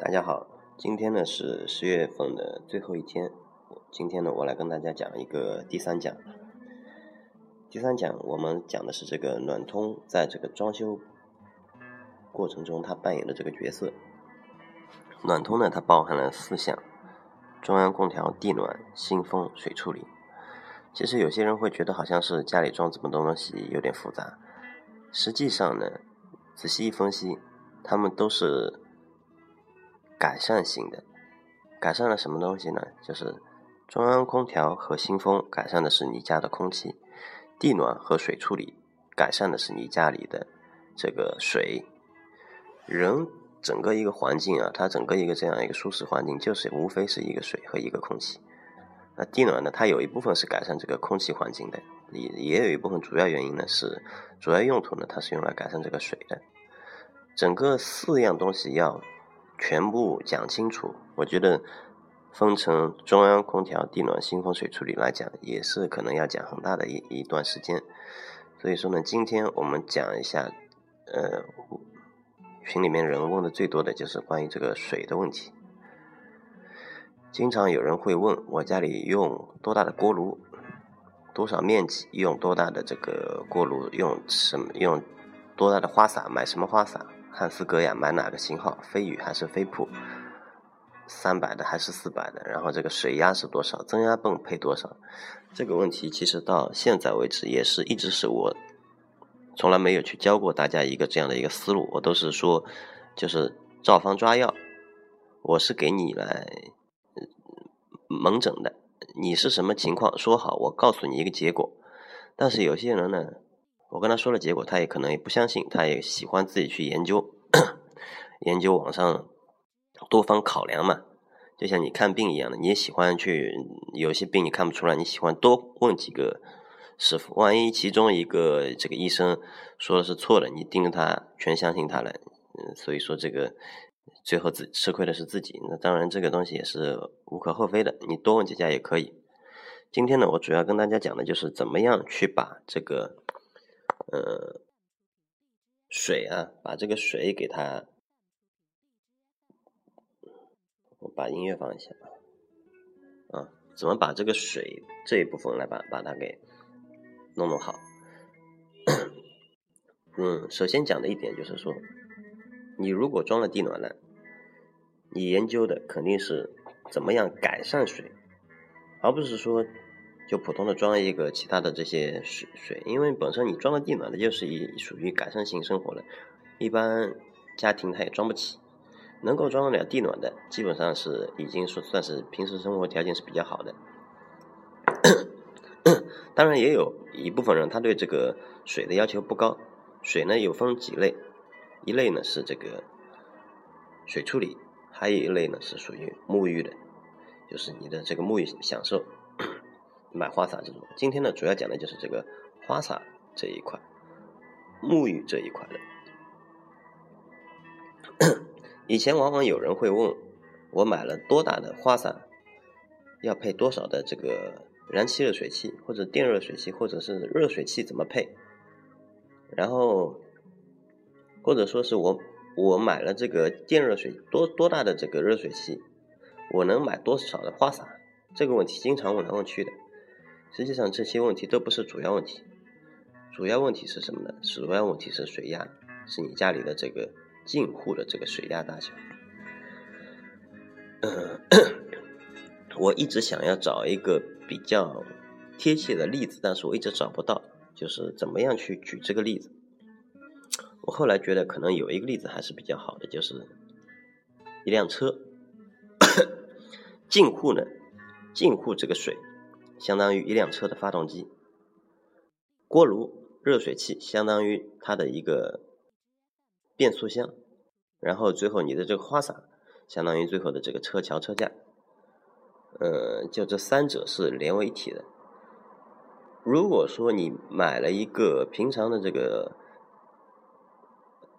大家好，今天呢是十月份的最后一天。今天呢，我来跟大家讲一个第三讲。第三讲我们讲的是这个暖通在这个装修过程中它扮演的这个角色。暖通呢，它包含了四项：中央空调、地暖、新风、水处理。其实有些人会觉得好像是家里装这么多东西有点复杂，实际上呢，仔细一分析，他们都是。改善型的，改善了什么东西呢？就是中央空调和新风改善的是你家的空气，地暖和水处理改善的是你家里的这个水。人整个一个环境啊，它整个一个这样一个舒适环境，就是无非是一个水和一个空气。那地暖呢，它有一部分是改善这个空气环境的，也也有一部分主要原因呢是主要用途呢，它是用来改善这个水的。整个四样东西要。全部讲清楚，我觉得分成中央空调、地暖、新风、水处理来讲，也是可能要讲很大的一一段时间。所以说呢，今天我们讲一下，呃，群里面人问的最多的就是关于这个水的问题。经常有人会问我家里用多大的锅炉，多少面积，用多大的这个锅炉，用什么，用多大的花洒，买什么花洒？汉斯格雅买哪个型号？飞宇还是飞普？三百的还是四百的？然后这个水压是多少？增压泵配多少？这个问题其实到现在为止也是一直是我从来没有去教过大家一个这样的一个思路。我都是说，就是照方抓药。我是给你来门诊的，你是什么情况？说好，我告诉你一个结果。但是有些人呢？我跟他说了结果，他也可能也不相信，他也喜欢自己去研究，研究网上多方考量嘛。就像你看病一样的，你也喜欢去有些病你看不出来，你喜欢多问几个师傅，万一其中一个这个医生说的是错的，你盯着他全相信他了，嗯，所以说这个最后自吃亏的是自己。那当然这个东西也是无可厚非的，你多问几家也可以。今天呢，我主要跟大家讲的就是怎么样去把这个。呃，水啊，把这个水给它，我把音乐放一下啊，怎么把这个水这一部分来把把它给弄弄好？嗯，首先讲的一点就是说，你如果装了地暖了，你研究的肯定是怎么样改善水，而不是说。就普通的装一个其他的这些水水，因为本身你装了地暖的，就是以属于改善型生活的，一般家庭它也装不起。能够装得了地暖的，基本上是已经说算是平时生活条件是比较好的。当然也有一部分人他对这个水的要求不高，水呢有分几类，一类呢是这个水处理，还有一类呢是属于沐浴的，就是你的这个沐浴享受。买花洒这种，今天呢主要讲的就是这个花洒这一块，沐浴这一块的。以前往往有人会问我买了多大的花洒，要配多少的这个燃气热水器，或者电热水器，或者是热水器怎么配？然后或者说是我我买了这个电热水多多大的这个热水器，我能买多少的花洒？这个问题经常问来问去的。实际上这些问题都不是主要问题，主要问题是什么呢？主要问题是水压，是你家里的这个进户的这个水压大小。嗯，我一直想要找一个比较贴切的例子，但是我一直找不到，就是怎么样去举这个例子。我后来觉得可能有一个例子还是比较好的，就是一辆车 进户呢，进户这个水。相当于一辆车的发动机，锅炉、热水器相当于它的一个变速箱，然后最后你的这个花洒相当于最后的这个车桥、车架，呃，就这三者是连为一体的。如果说你买了一个平常的这个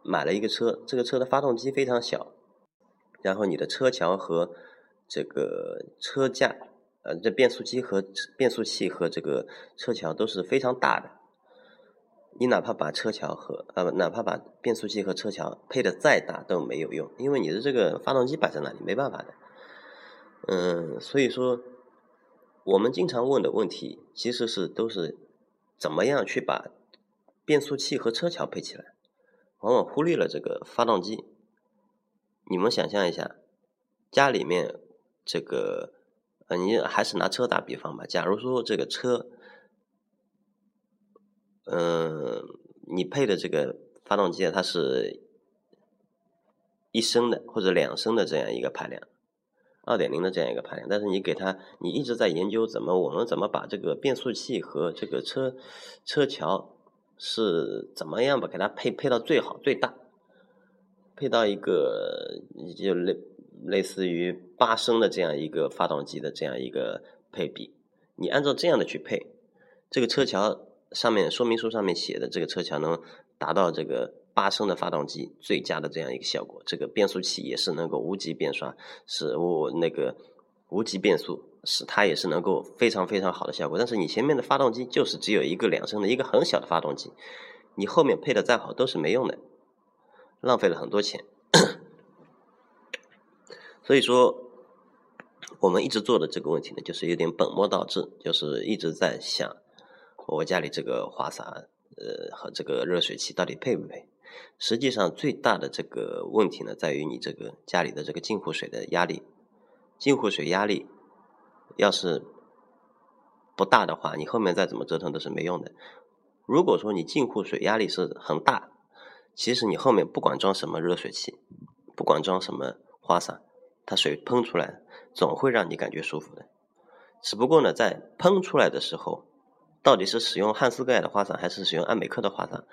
买了一个车，这个车的发动机非常小，然后你的车桥和这个车架。呃，这变速机和变速器和这个车桥都是非常大的。你哪怕把车桥和呃，哪怕把变速器和车桥配的再大都没有用，因为你的这个发动机摆在那里，没办法的。嗯，所以说，我们经常问的问题其实是都是怎么样去把变速器和车桥配起来，往往忽略了这个发动机。你们想象一下，家里面这个，呃，你还是拿车打比方吧。假如说这个车。嗯，你配的这个发动机，它是一升的或者两升的这样一个排量，二点零的这样一个排量。但是你给它，你一直在研究怎么我们怎么把这个变速器和这个车车桥是怎么样把给它配配到最好最大，配到一个就类类似于八升的这样一个发动机的这样一个配比。你按照这样的去配这个车桥。上面说明书上面写的这个车桥能达到这个八升的发动机最佳的这样一个效果，这个变速器也是能够无级变刷，是无那个无级变速，使它也是能够非常非常好的效果。但是你前面的发动机就是只有一个两升的一个很小的发动机，你后面配的再好都是没用的，浪费了很多钱。所以说，我们一直做的这个问题呢，就是有点本末倒置，就是一直在想。我家里这个花洒，呃，和这个热水器到底配不配？实际上，最大的这个问题呢，在于你这个家里的这个进户水的压力。进户水压力要是不大的话，你后面再怎么折腾都是没用的。如果说你进户水压力是很大，其实你后面不管装什么热水器，不管装什么花洒，它水喷出来总会让你感觉舒服的。只不过呢，在喷出来的时候，到底是使用汉斯格雅的花洒还是使用安美克的花洒？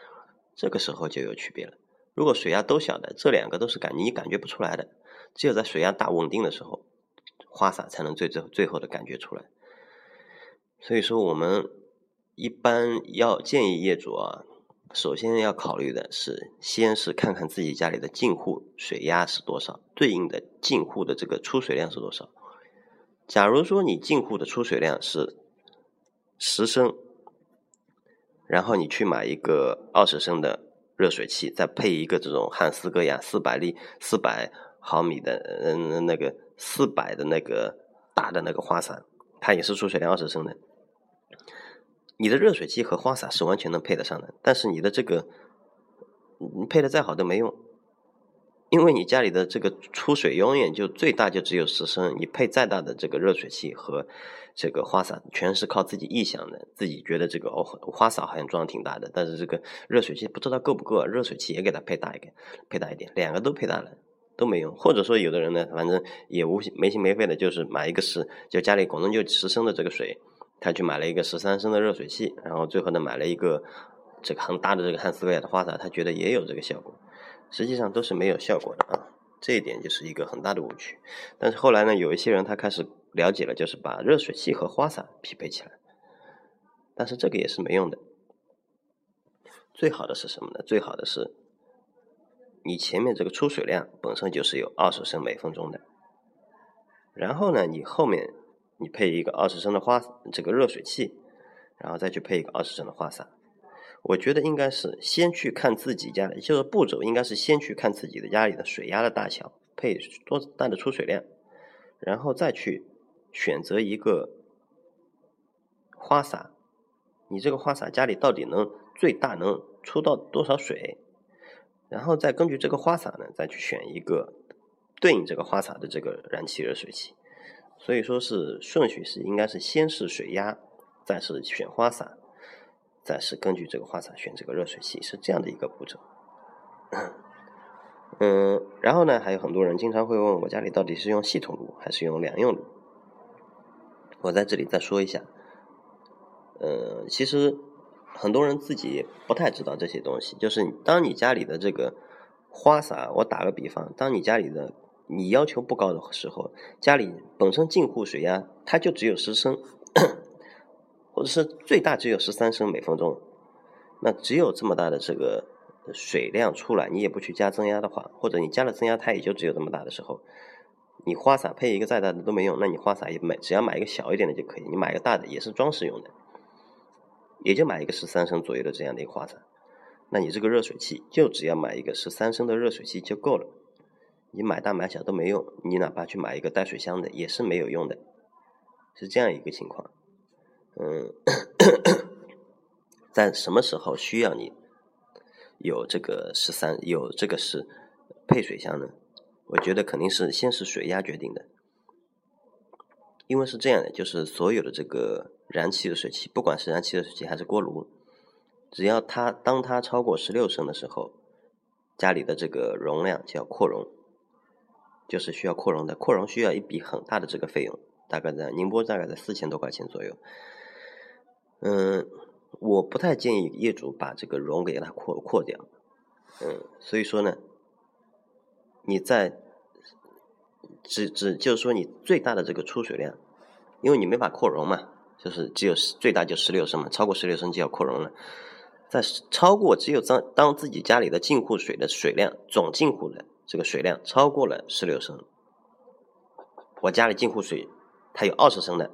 这个时候就有区别了。如果水压都小的，这两个都是感你感觉不出来的。只有在水压大稳定的时候，花洒才能最最最后的感觉出来。所以说，我们一般要建议业主啊，首先要考虑的是，先是看看自己家里的进户水压是多少，对应的进户的这个出水量是多少。假如说你进户的出水量是。十升，然后你去买一个二十升的热水器，再配一个这种汉斯格雅四百粒、四百毫米的，嗯，那个四百的那个大的那个花洒，它也是出水量二十升的。你的热水器和花洒是完全能配得上的，但是你的这个，你配的再好都没用。因为你家里的这个出水永远就最大就只有十升，你配再大的这个热水器和这个花洒，全是靠自己臆想的，自己觉得这个哦花洒好像装的挺大的，但是这个热水器不知道够不够，热水器也给它配大一点，配大一点，两个都配大了都没用。或者说有的人呢，反正也无没心没肺的，就是买一个十，就家里可能就十升的这个水，他去买了一个十三升的热水器，然后最后呢买了一个这个很大的这个汉斯格雅的花洒，他觉得也有这个效果。实际上都是没有效果的啊，这一点就是一个很大的误区。但是后来呢，有一些人他开始了解了，就是把热水器和花洒匹配起来，但是这个也是没用的。最好的是什么呢？最好的是你前面这个出水量本身就是有二十升每分钟的，然后呢，你后面你配一个二十升的花这个热水器，然后再去配一个二十升的花洒。我觉得应该是先去看自己家的，就是步骤应该是先去看自己的家里的水压的大小，配多大的出水量，然后再去选择一个花洒。你这个花洒家里到底能最大能出到多少水？然后再根据这个花洒呢，再去选一个对应这个花洒的这个燃气热水器。所以说是顺序是应该是先是水压，再是选花洒。再是根据这个花洒选这个热水器，是这样的一个步骤。嗯，然后呢，还有很多人经常会问我家里到底是用系统炉还是用两用炉？我在这里再说一下。呃，其实很多人自己不太知道这些东西。就是当你家里的这个花洒，我打个比方，当你家里的你要求不高的时候，家里本身进户水压它就只有十升。或者是最大只有十三升每分钟，那只有这么大的这个水量出来，你也不去加增压的话，或者你加了增压，它也就只有这么大的时候，你花洒配一个再大的都没用，那你花洒也买，只要买一个小一点的就可以，你买一个大的也是装饰用的，也就买一个十三升左右的这样的一个花洒，那你这个热水器就只要买一个十三升的热水器就够了，你买大买小都没用，你哪怕去买一个带水箱的也是没有用的，是这样一个情况。嗯，在什么时候需要你有这个十三有这个是配水箱呢？我觉得肯定是先是水压决定的，因为是这样的，就是所有的这个燃气热水器，不管是燃气热水器还是锅炉。只要它当它超过十六升的时候，家里的这个容量就要扩容，就是需要扩容的。扩容需要一笔很大的这个费用，大概在宁波大概在四千多块钱左右。嗯，我不太建议业主把这个容给它扩扩掉。嗯，所以说呢，你在只只就是说你最大的这个出水量，因为你没法扩容嘛，就是只有最大就十六升嘛，超过十六升就要扩容了。在超过只有当当自己家里的进户水的水量总进户的这个水量超过了十六升，我家里进户水它有二十升的，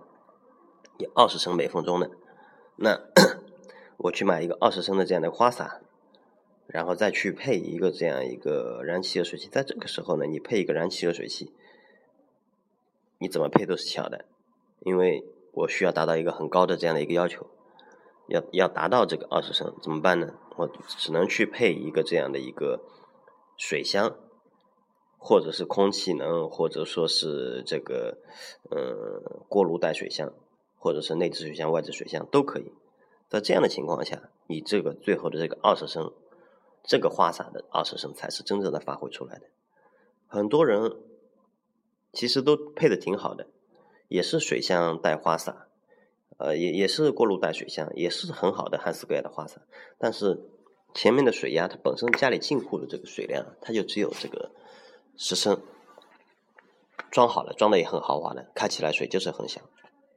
有二十升每分钟的，那 我去买一个二十升的这样的花洒，然后再去配一个这样一个燃气热水器，在这个时候呢，你配一个燃气热水器，你怎么配都是小的，因为我需要达到一个很高的这样的一个要求。要要达到这个二十升怎么办呢？我只能去配一个这样的一个水箱，或者是空气能，或者说是这个嗯锅炉带水箱，或者是内置水箱、外置水箱都可以。在这样的情况下，你这个最后的这个二十升，这个花洒的二十升才是真正的发挥出来的。很多人其实都配的挺好的，也是水箱带花洒。呃，也也是锅炉带水箱，也是很好的汉斯格雅的花洒，但是前面的水压，它本身家里进户的这个水量，它就只有这个十升，装好了，装的也很豪华的，开起来水就是很响，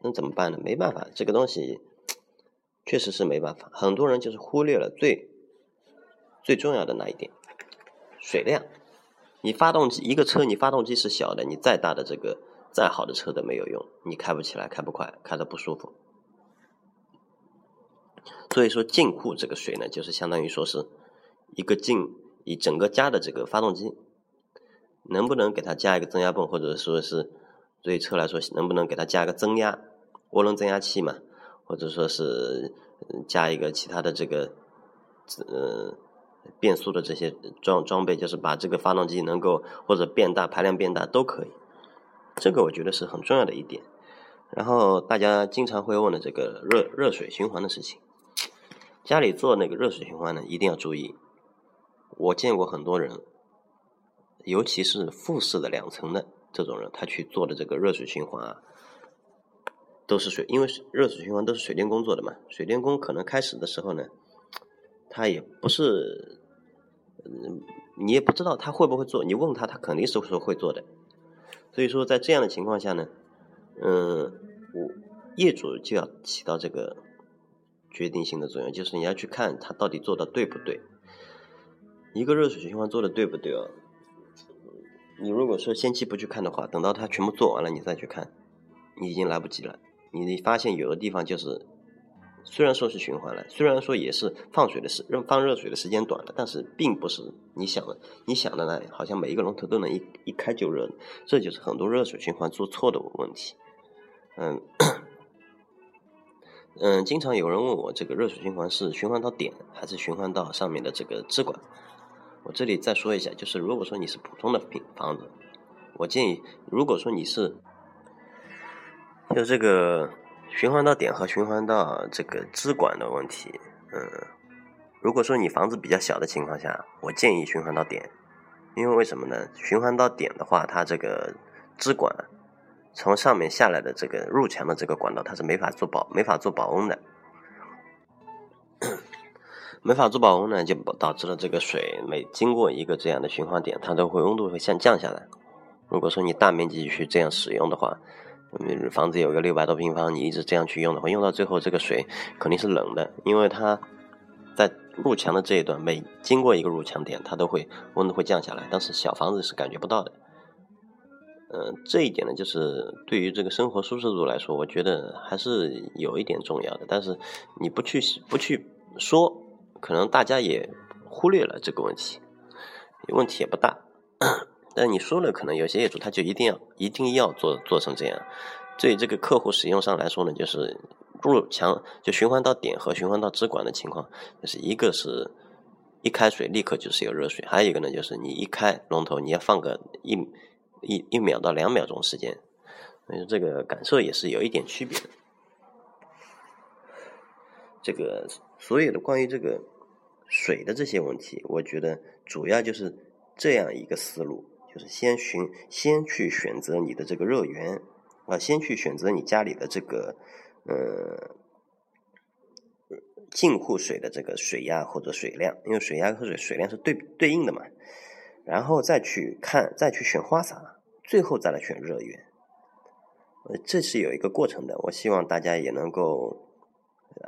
那怎么办呢？没办法，这个东西确实是没办法，很多人就是忽略了最最重要的那一点，水量。你发动机一个车，你发动机是小的，你再大的这个再好的车都没有用，你开不起来，开不快，开的不舒服。所以说进库这个水呢，就是相当于说是一个进以整个家的这个发动机，能不能给它加一个增压泵，或者说是对车来说能不能给它加一个增压涡轮增压器嘛，或者说是加一个其他的这个呃变速的这些装装备，就是把这个发动机能够或者变大排量变大都可以，这个我觉得是很重要的一点。然后大家经常会问的这个热热水循环的事情。家里做那个热水循环呢，一定要注意。我见过很多人，尤其是复式的两层的这种人，他去做的这个热水循环啊，都是水，因为热水循环都是水电工做的嘛。水电工可能开始的时候呢，他也不是，嗯，你也不知道他会不会做，你问他，他肯定是说会做的。所以说，在这样的情况下呢，嗯，我业主就要起到这个。决定性的作用就是你要去看他到底做的对不对，一个热水循环做的对不对啊？你如果说先期不去看的话，等到它全部做完了你再去看，你已经来不及了。你发现有的地方就是，虽然说是循环了，虽然说也是放水的时放热水的时间短了，但是并不是你想的你想的那样，好像每一个龙头都能一一开就热，这就是很多热水循环做错的问题。嗯。嗯，经常有人问我，这个热水循环是循环到点，还是循环到上面的这个支管？我这里再说一下，就是如果说你是普通的平房子，我建议，如果说你是就这个循环到点和循环到这个支管的问题，嗯，如果说你房子比较小的情况下，我建议循环到点，因为为什么呢？循环到点的话，它这个支管。从上面下来的这个入墙的这个管道，它是没法做保没法做保温的，没法做保温呢，就导致了这个水每经过一个这样的循环点，它都会温度会下降下来。如果说你大面积去这样使用的话，房子有个六百多平方，你一直这样去用的话，用到最后这个水肯定是冷的，因为它在入墙的这一段每经过一个入墙点，它都会温度会降下来，但是小房子是感觉不到的。嗯，这一点呢，就是对于这个生活舒适度来说，我觉得还是有一点重要的。但是你不去不去说，可能大家也忽略了这个问题，问题也不大。但你说了，可能有些业主他就一定要一定要做做成这样。对这个客户使用上来说呢，就是入墙就循环到点和循环到支管的情况，就是一个是一开水立刻就是有热水，还有一个呢就是你一开龙头你要放个一一一秒到两秒钟时间，所以这个感受也是有一点区别的。这个所有的关于这个水的这些问题，我觉得主要就是这样一个思路，就是先寻先去选择你的这个热源啊，先去选择你家里的这个呃进户水的这个水压或者水量，因为水压和水水量是对对应的嘛，然后再去看再去选花洒，最后再来选热源，呃，这是有一个过程的，我希望大家也能够。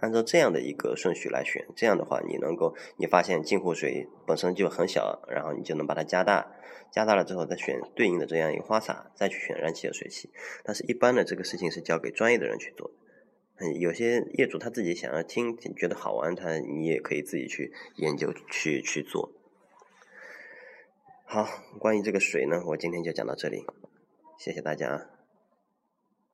按照这样的一个顺序来选，这样的话，你能够你发现进户水本身就很小，然后你就能把它加大，加大了之后再选对应的这样一个花洒，再去选燃气的水器。但是，一般的这个事情是交给专业的人去做。嗯，有些业主他自己想要听，觉得好玩，他你也可以自己去研究去去做。好，关于这个水呢，我今天就讲到这里，谢谢大家。